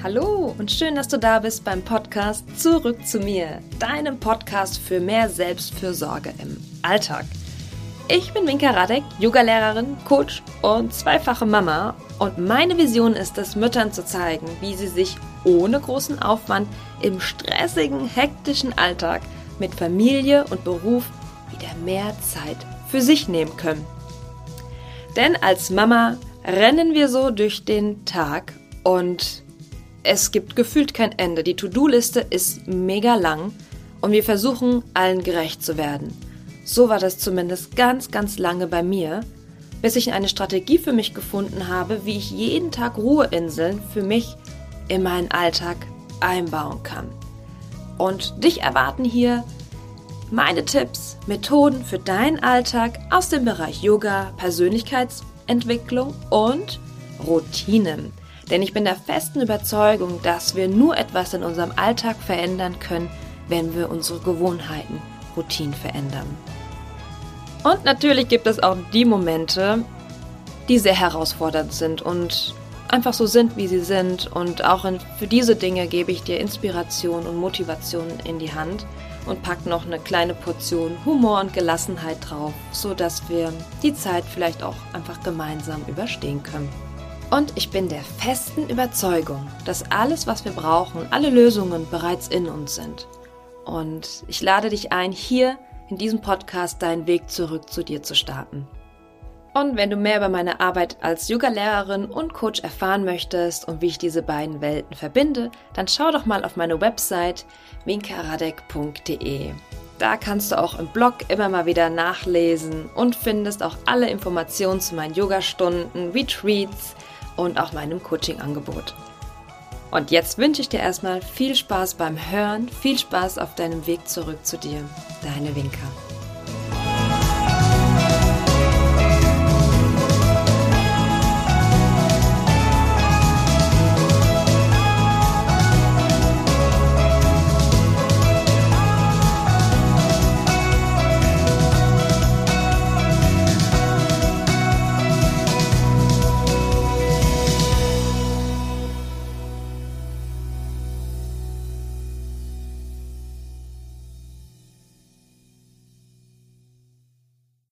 Hallo und schön, dass du da bist beim Podcast Zurück zu mir, deinem Podcast für mehr Selbstfürsorge im Alltag. Ich bin Minka Radek, Yogalehrerin, Coach und zweifache Mama und meine Vision ist es, Müttern zu zeigen, wie sie sich ohne großen Aufwand im stressigen, hektischen Alltag mit Familie und Beruf wieder mehr Zeit für sich nehmen können. Denn als Mama rennen wir so durch den Tag und es gibt gefühlt kein Ende. Die To-Do-Liste ist mega lang und wir versuchen allen gerecht zu werden. So war das zumindest ganz, ganz lange bei mir, bis ich eine Strategie für mich gefunden habe, wie ich jeden Tag Ruheinseln für mich in meinen Alltag einbauen kann. Und dich erwarten hier meine Tipps, Methoden für deinen Alltag aus dem Bereich Yoga, Persönlichkeitsentwicklung und Routinen. Denn ich bin der festen Überzeugung, dass wir nur etwas in unserem Alltag verändern können, wenn wir unsere Gewohnheiten, Routinen verändern. Und natürlich gibt es auch die Momente, die sehr herausfordernd sind und einfach so sind, wie sie sind. Und auch in, für diese Dinge gebe ich dir Inspiration und Motivation in die Hand und pack noch eine kleine Portion Humor und Gelassenheit drauf, sodass wir die Zeit vielleicht auch einfach gemeinsam überstehen können. Und ich bin der festen Überzeugung, dass alles, was wir brauchen, alle Lösungen bereits in uns sind. Und ich lade dich ein, hier in diesem Podcast deinen Weg zurück zu dir zu starten. Und wenn du mehr über meine Arbeit als Yoga-Lehrerin und Coach erfahren möchtest und wie ich diese beiden Welten verbinde, dann schau doch mal auf meine Website winkaradek.de. Da kannst du auch im Blog immer mal wieder nachlesen und findest auch alle Informationen zu meinen Yogastunden, Retreats, und auch meinem Coaching-Angebot. Und jetzt wünsche ich dir erstmal viel Spaß beim Hören, viel Spaß auf deinem Weg zurück zu dir. Deine Winker.